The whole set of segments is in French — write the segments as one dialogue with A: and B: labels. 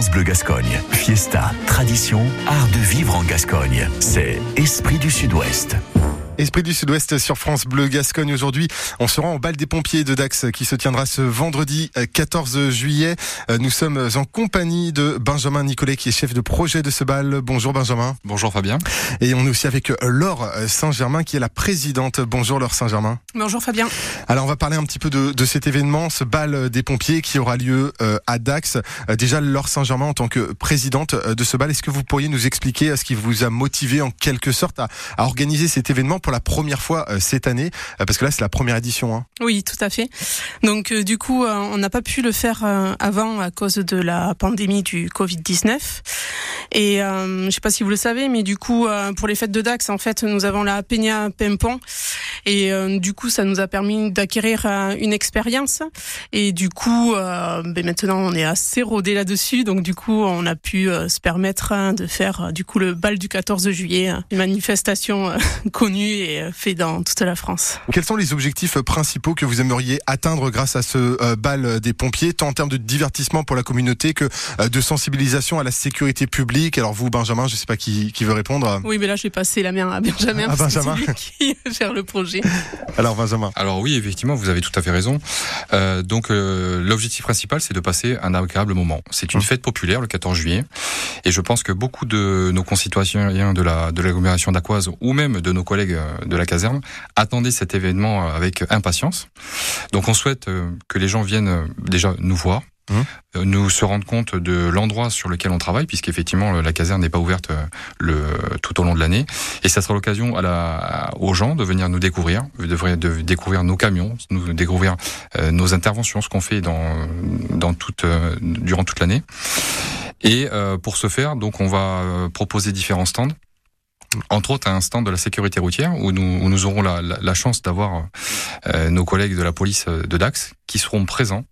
A: France Bleu Gascogne. Fiesta, tradition, art de vivre en Gascogne. C'est Esprit du Sud-Ouest.
B: Esprit du Sud-Ouest sur France Bleu Gascogne. Aujourd'hui, on se rend au bal des pompiers de Dax qui se tiendra ce vendredi 14 euh, juillet. Euh, nous sommes en compagnie de Benjamin Nicolet qui est chef de projet de ce bal. Bonjour Benjamin.
C: Bonjour Fabien.
B: Et on est aussi avec Laure Saint-Germain qui est la présidente. Bonjour Laure Saint-Germain.
D: Bonjour Fabien.
B: Alors on va parler un petit peu de, de, cet événement, ce bal des pompiers qui aura lieu euh, à Dax. Déjà Laure Saint-Germain en tant que présidente de ce bal, est-ce que vous pourriez nous expliquer ce qui vous a motivé en quelque sorte à, à organiser cet événement pour la première fois euh, cette année, euh, parce que là c'est la première édition. Hein.
D: Oui, tout à fait. Donc euh, du coup, on n'a pas pu le faire avant à cause de la pandémie du Covid-19. Et je ne sais pas si vous le savez, mais du coup, pour les fêtes de Dax, en fait, nous avons la Peña Pimpon. Et du coup, ça nous a permis d'acquérir une expérience. Et du coup, ben maintenant, on est assez rodé là-dessus. Donc du coup, on a pu se permettre hein, de faire du coup le bal du 14 juillet, une manifestation connue et fait dans toute la France.
B: Quels sont les objectifs principaux que vous aimeriez atteindre grâce à ce euh, bal des pompiers, tant en termes de divertissement pour la communauté que euh, de sensibilisation à la sécurité publique? Alors vous, Benjamin, je ne sais pas qui, qui, veut répondre.
D: Oui, mais là, je vais passer la main à Benjamin. À Benjamin. qui gère le projet.
B: Alors, Benjamin.
C: Alors oui, effectivement, vous avez tout à fait raison. Euh, donc, euh, l'objectif principal, c'est de passer un agréable moment. C'est une mmh. fête populaire le 14 juillet, et je pense que beaucoup de nos concitoyens de la de l'agglomération d'Aquoise ou même de nos collègues de la caserne attendaient cet événement avec impatience. Donc on souhaite euh, que les gens viennent euh, déjà nous voir, mmh. euh, nous se rendre compte de l'endroit sur lequel on travaille, puisqu'effectivement la caserne n'est pas ouverte le, tout au long de l'année. Et ça sera l'occasion à la, aux gens de venir nous découvrir, de, de découvrir nos camions, nous découvrir nos interventions, ce qu'on fait dans, dans toute, durant toute l'année. Et pour ce faire, donc on va proposer différents stands entre autres à un stand de la sécurité routière où nous, où nous aurons la, la, chance d'avoir euh, nos collègues de la police de Dax qui seront présents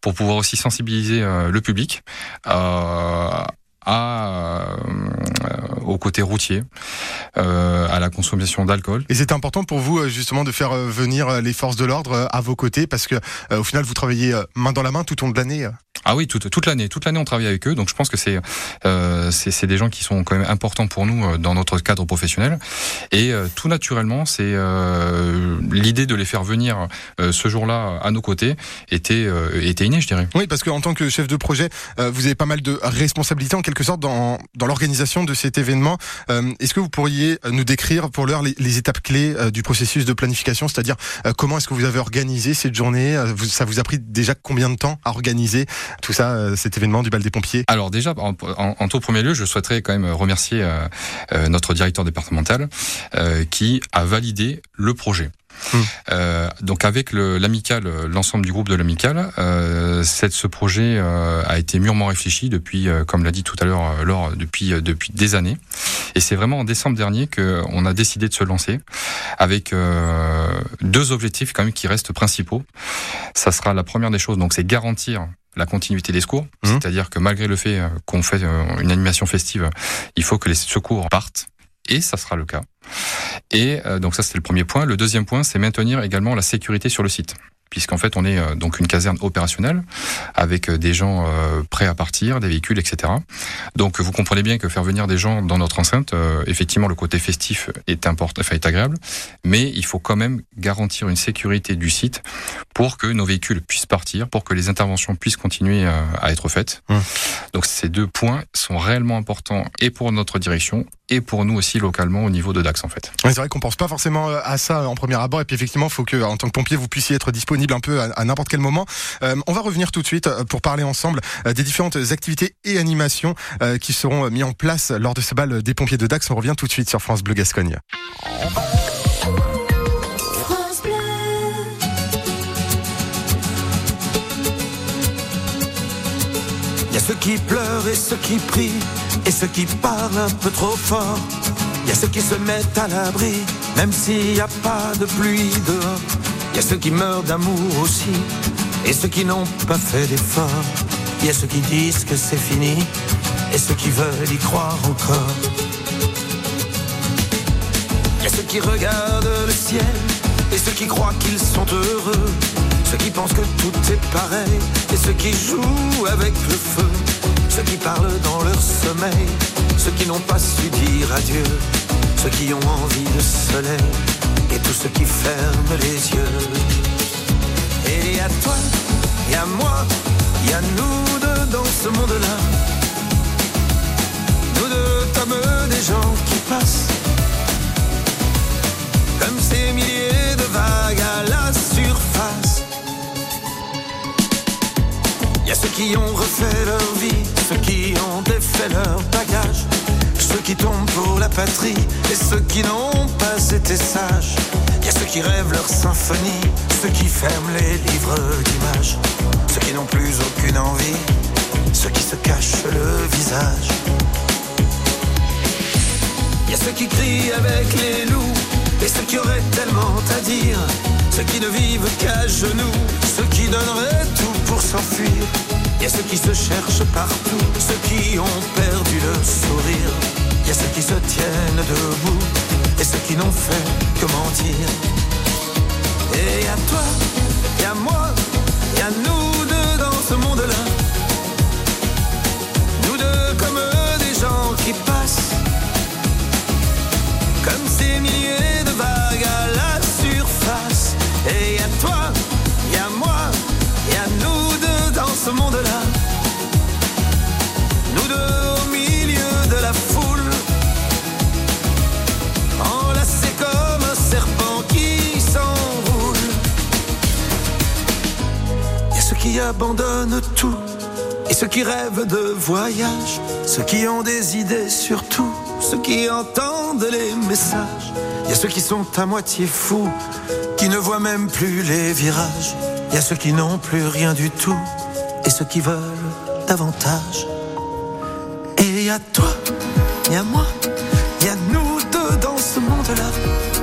C: pour pouvoir aussi sensibiliser euh, le public euh, à, au côté routier, à la consommation d'alcool.
B: Et c'est important pour vous justement de faire venir les forces de l'ordre à vos côtés parce que au final vous travaillez main dans la main tout au long de l'année.
C: Ah oui, toute, toute l'année. Toute l'année, on travaille avec eux. Donc, je pense que c'est euh, c'est des gens qui sont quand même importants pour nous euh, dans notre cadre professionnel. Et euh, tout naturellement, c'est euh, l'idée de les faire venir euh, ce jour-là à nos côtés était était innée, je dirais.
B: Oui, parce qu'en tant que chef de projet, vous avez pas mal de responsabilités en quelque sorte dans dans l'organisation de cet événement. est-ce que vous pourriez nous décrire pour l'heure les, les, étapes clés du processus de planification, c'est-à-dire comment est-ce que vous avez organisé cette journée Ça vous a pris déjà combien de temps à organiser tout ça, euh, cet événement du bal des pompiers?
C: Alors déjà, en, en, tout premier lieu, je souhaiterais quand même remercier euh, euh, notre directeur départemental qui a validé le projet. Euh, donc avec l'amical, l'ensemble du groupe de l'amical, euh, ce projet euh, a été mûrement réfléchi depuis, comme l'a dit tout à l'heure Laure, depuis depuis des années. Et c'est vraiment en décembre dernier qu'on a décidé de se lancer avec deux objectifs quand même qui restent principaux. Ça sera la première des choses, donc c'est garantir la continuité des secours, mmh. c'est-à-dire que malgré le fait qu'on fait une animation festive, il faut que les secours partent, et ça sera le cas. Et euh, donc ça c'était le premier point. Le deuxième point, c'est maintenir également la sécurité sur le site puisqu'en fait on est euh, donc une caserne opérationnelle avec euh, des gens euh, prêts à partir, des véhicules, etc. Donc vous comprenez bien que faire venir des gens dans notre enceinte, effectivement le côté festif est important, enfin est agréable, mais il faut quand même garantir une sécurité du site pour que nos véhicules puissent partir, pour que les interventions puissent continuer à être faites. Mmh. Donc ces deux points sont réellement importants et pour notre direction et pour nous aussi localement au niveau de Dax en fait.
B: c'est vrai qu'on pense pas forcément à ça en premier abord et puis effectivement il faut que en tant que pompier vous puissiez être disponible un peu à, n'importe quel moment. Euh, on va revenir tout de suite euh, pour parler ensemble euh, des différentes activités et animations qui seront mis en place lors de ce bal des pompiers de Dax. On revient tout de suite sur France Bleu Gascogne.
E: Il y a ceux qui pleurent et ceux qui prient et ceux qui parlent un peu trop fort. Y a ceux qui se mettent à l'abri, même s'il n'y a pas de pluie dehors. Y a ceux qui meurent d'amour aussi, et ceux qui n'ont pas fait d'effort. Y a ceux qui disent que c'est fini, et ceux qui veulent y croire encore. Y a ceux qui regardent le ciel, et ceux qui croient qu'ils sont heureux. Ceux qui pensent que tout est pareil, et ceux qui jouent avec le feu. Ceux qui parlent sommeil, ceux qui n'ont pas su dire adieu, ceux qui ont envie de soleil, et tous ceux qui ferment les yeux. Et à toi, et à moi, y a nous deux dans ce monde-là. Nous deux comme des gens qui passent, comme ces milliers de vagues à la surface. Y a ceux qui ont refait leur vie, ceux qui ont défait leur bagage, qui tombent pour la patrie et ceux qui n'ont pas été sages. Y a ceux qui rêvent leur symphonie, ceux qui ferment les livres d'images, ceux qui n'ont plus aucune envie, ceux qui se cachent le visage. Y a ceux qui crient avec les loups et ceux qui auraient tellement à dire, ceux qui ne vivent qu'à genoux, ceux qui donneraient tout pour s'enfuir. Y a ceux qui se cherchent partout, ceux qui ont perdu le sourire. A ceux qui se tiennent debout et ceux qui n'ont fait que mentir. Et à toi, et à moi, et à nous deux dans ce monde-là. Nous deux comme des gens qui passent, comme ces milliers de vagues à la surface. Et à toi, abandonnent tout, et ceux qui rêvent de voyage, ceux qui ont des idées surtout, ceux qui entendent les messages. Y a ceux qui sont à moitié fous, qui ne voient même plus les virages. Y a ceux qui n'ont plus rien du tout, et ceux qui veulent davantage. Et y a toi, y a moi, y a nous deux dans ce monde-là.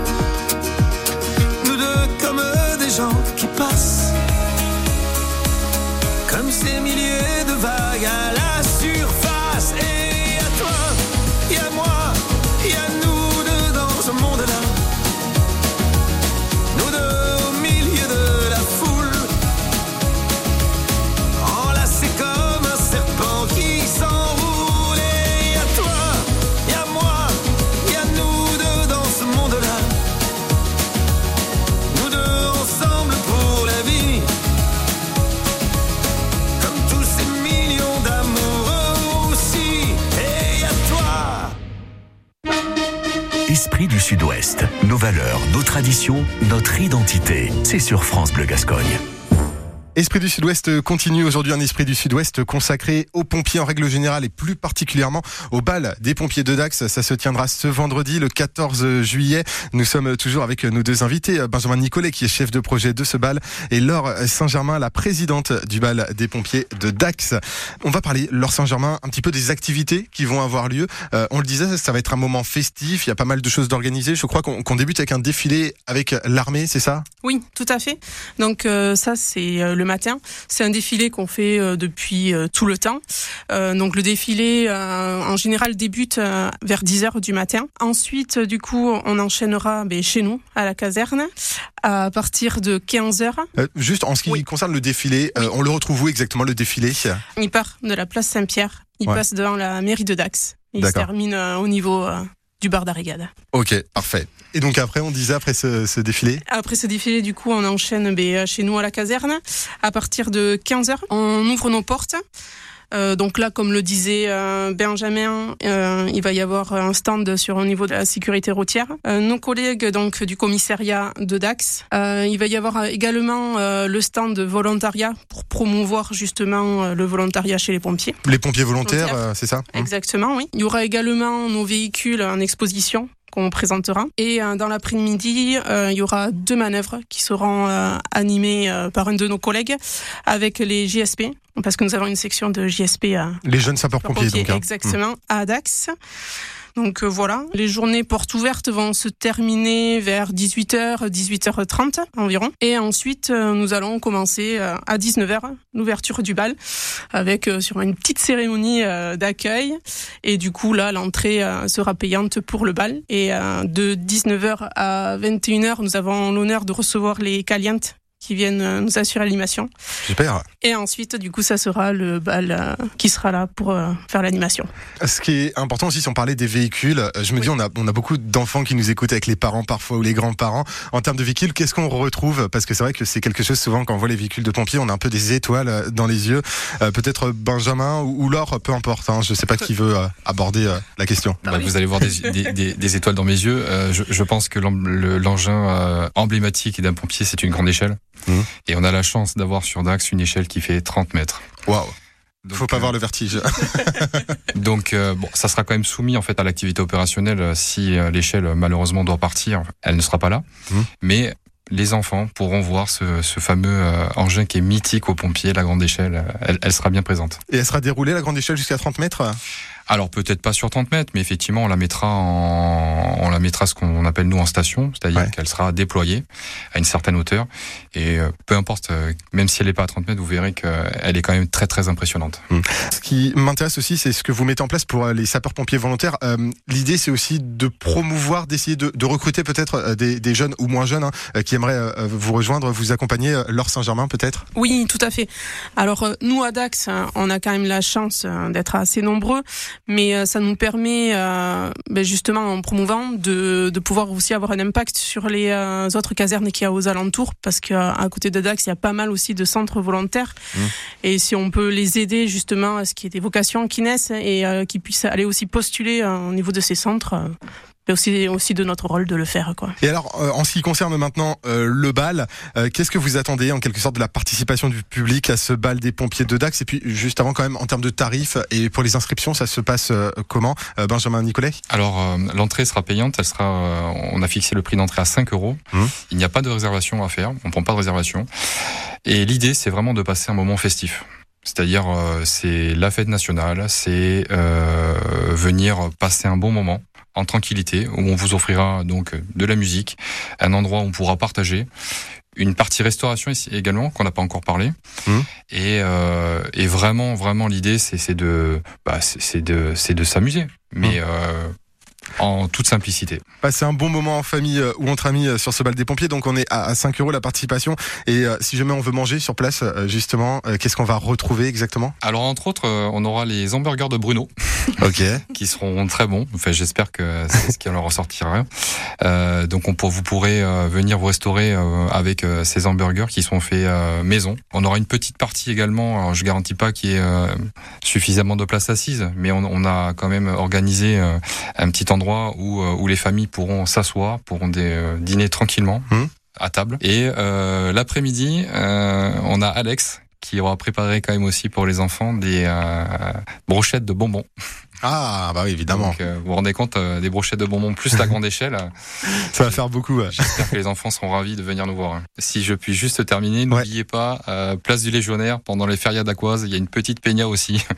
A: Esprit du Sud-Ouest. Nos valeurs, nos traditions, notre identité. C'est sur France Bleu Gascogne.
B: Esprit du Sud-Ouest continue aujourd'hui un Esprit du Sud-Ouest consacré aux pompiers en règle générale et plus particulièrement au bal des pompiers de Dax. Ça se tiendra ce vendredi, le 14 juillet. Nous sommes toujours avec nos deux invités, Benjamin Nicolet qui est chef de projet de ce bal et Laure Saint-Germain, la présidente du bal des pompiers de Dax. On va parler, Laure Saint-Germain, un petit peu des activités qui vont avoir lieu. Euh, on le disait, ça va être un moment festif, il y a pas mal de choses d'organiser. Je crois qu'on débute avec un défilé avec l'armée, c'est ça?
D: Oui, tout à fait. Donc euh, ça, c'est euh, le matin. C'est un défilé qu'on fait euh, depuis euh, tout le temps. Euh, donc le défilé, en général, débute vers 10 heures du matin. Ensuite, du coup, on enchaînera ben, chez nous, à la caserne, à partir de 15 heures.
B: Euh, Juste en ce qui
D: Oui.
B: concerne le défilé, euh, on le retrouve où exactement le défilé?
D: Il part de la place Saint-Pierre. Il
B: Ouais.
D: passe devant la mairie de Dax. Et il se termine euh, au niveau du bar d'Arrigade.
B: Ok, parfait. Et donc après, on disait après ce, ce défilé
D: Après ce défilé, du coup, on enchaîne ben, chez nous à la caserne. À partir de 15h, on ouvre nos portes. Euh, donc là, comme le disait euh, Benjamin, euh, il va y avoir un stand sur au niveau de la sécurité routière. Euh, nos collègues donc du commissariat de Dax, euh, il va y avoir également euh, le stand de volontariat pour promouvoir justement le volontariat chez les pompiers.
B: Les pompiers volontaires,
D: Volontaires.
B: euh, c'est ça
D: Exactement, oui. Il y aura également nos véhicules en exposition qu'on présentera. Et euh, dans l'après-midi, euh, il y aura deux manœuvres qui seront euh, animées euh, par un de nos collègues avec les JSP, parce que nous avons une section de JSP à
B: Les jeunes sapeurs-pompiers,
D: pompiers,
B: donc. hein.
D: exactement, à Dax. Donc euh, voilà, les journées portes ouvertes vont se terminer vers 18h, 18h30 environ. Et ensuite, euh, nous allons commencer euh, à 19h, l'ouverture du bal, avec sur une petite cérémonie d'accueil. Et du coup, là, l'entrée sera payante pour le bal. Et de 19h à 21h, nous avons l'honneur de recevoir les calientes qui viennent nous assurer l'animation.
B: Super.
D: Et ensuite, du coup, ça sera le bal qui sera là pour faire l'animation.
B: Ce qui est important aussi, si on parlait des véhicules, je me dis, on a, on a beaucoup d'enfants qui nous écoutent avec les parents parfois ou les grands-parents. En termes de véhicules, qu'est-ce qu'on retrouve? Parce que c'est vrai que c'est quelque chose souvent quand on voit les véhicules de pompiers, on a un peu des étoiles dans les yeux. Peut-être Benjamin ou, ou Laure, peu importe. Hein, je ne sais pas qui veut aborder la question.
C: Bah, vous allez voir des, des, des, étoiles dans mes yeux. Je, je, pense que l'engin emblématique d'un pompier, c'est une grande échelle. Mmh. Et on a la chance d'avoir sur Dax une échelle qui fait 30 mètres.
B: Waouh faut pas voir le vertige.
C: donc euh, bon, ça sera quand même soumis en fait à l'activité opérationnelle euh, si euh, l'échelle malheureusement doit partir, elle ne sera pas là. Mmh. Mais les enfants pourront voir ce, ce fameux engin qui est mythique aux pompiers, la grande échelle. Elle, elle, sera bien présente.
B: Et elle sera déroulée la grande échelle jusqu'à 30 mètres?
C: Alors peut-être pas sur 30 mètres, mais effectivement on la mettra en, on la mettra ce qu'on appelle nous en station, c'est-à-dire qu'elle sera déployée à une certaine hauteur. Et euh, peu importe, euh, même si elle n'est pas à 30 mètres, vous verrez qu'elle est quand même très très impressionnante.
B: Mmh. Ce qui m'intéresse aussi, c'est ce que vous mettez en place pour euh, les sapeurs-pompiers volontaires. Euh, L'idée, c'est aussi de promouvoir, d'essayer de, de, recruter peut-être des, des, jeunes ou moins jeunes hein, qui aimeraient vous rejoindre, vous accompagner. Laure Saint-Germain, peut-être?
D: Oui, tout à fait. Alors nous à Dax, hein, on a quand même la chance d'être assez nombreux mais euh, ça nous permet euh, ben justement en promouvant de, de, pouvoir aussi avoir un impact sur les euh, autres casernes qu'il y a aux alentours parce qu'à côté de Dax il y a pas mal aussi de centres volontaires mmh. et si on peut les aider justement à ce qui est des vocations qui naissent et qui puissent aller aussi postuler au niveau de ces centres aussi, aussi de notre rôle de le faire. Quoi.
B: Et alors, euh, en ce qui concerne maintenant euh, le bal, euh, qu'est-ce que vous attendez en quelque sorte de la participation du public à ce bal des pompiers de Dax? Et puis, juste avant, quand même, en termes de tarifs et pour les inscriptions, ça se passe comment? Benjamin Nicolet?
C: Alors, l'entrée sera payante. Elle sera, on a fixé le prix d'entrée à 5 euros. Mmh. Il n'y a pas de réservation à faire. On prend pas de réservation. Et l'idée, c'est vraiment de passer un moment festif. C'est-à-dire, c'est la fête nationale, c'est euh, venir passer un bon moment en tranquillité, où on vous offrira donc de la musique, un endroit où on pourra partager, une partie restauration ici également qu'on n'a pas encore parlé. Mmh. Et, euh, et, vraiment, vraiment l'idée, c'est de, bah, c'est de, c'est de s'amuser. Mais mmh. euh, en toute simplicité.
B: Passer un bon moment en famille euh, ou entre amis euh, sur ce bal des pompiers. Donc on est à 5 euros la participation. Et euh, si jamais on veut manger sur place, justement, qu'est-ce qu'on va retrouver exactement?
C: Alors entre autres, on aura les hamburgers de Bruno.
B: ok.
C: qui seront très bons. Enfin, j'espère que c'est ce qui en ressortira. Euh, donc on pour, vous pourrez venir vous restaurer avec ces hamburgers qui sont faits maison. On aura une petite partie également. Alors, je garantis pas qu'il y ait suffisamment de place assise, mais on, on a quand même organisé un petit endroit endroit où, euh, où les familles pourront s'asseoir, pourront des, euh, dîner tranquillement. Mmh. à table. Et euh, l'après-midi, on a Alex qui aura préparé quand même aussi pour les enfants des brochettes de bonbons.
B: Ah, bah oui, évidemment.
C: Euh, vous vous rendez compte, euh, des brochettes de bonbons plus la grande échelle.
B: Ça va faire beaucoup.
C: J'espère que les enfants seront ravis de venir nous voir. Hein. Si je puis juste terminer, n'oubliez pas, euh, place du Légionnaire, pendant les férias d'Aquoise, il y a une petite peña aussi.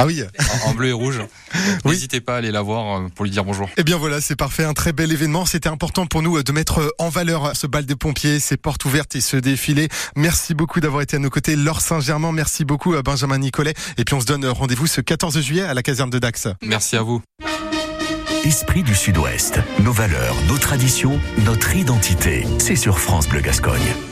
B: Ah oui.
C: en, bleu et rouge. N'hésitez pas à aller la voir pour lui dire bonjour.
B: Eh bien voilà, c'est parfait, un très bel événement. C'était important pour nous de mettre en valeur ce bal des pompiers, ces portes ouvertes et ce défilé. Merci beaucoup d'avoir été à nos côtés. Laure Saint-Germain, merci beaucoup à Benjamin Nicolet. Et puis on se donne rendez-vous ce 14 juillet à la caserne de Dax.
C: Merci à vous.
A: Esprit du Sud-Ouest, nos valeurs, nos traditions, notre identité, c'est sur France Bleu Gascogne.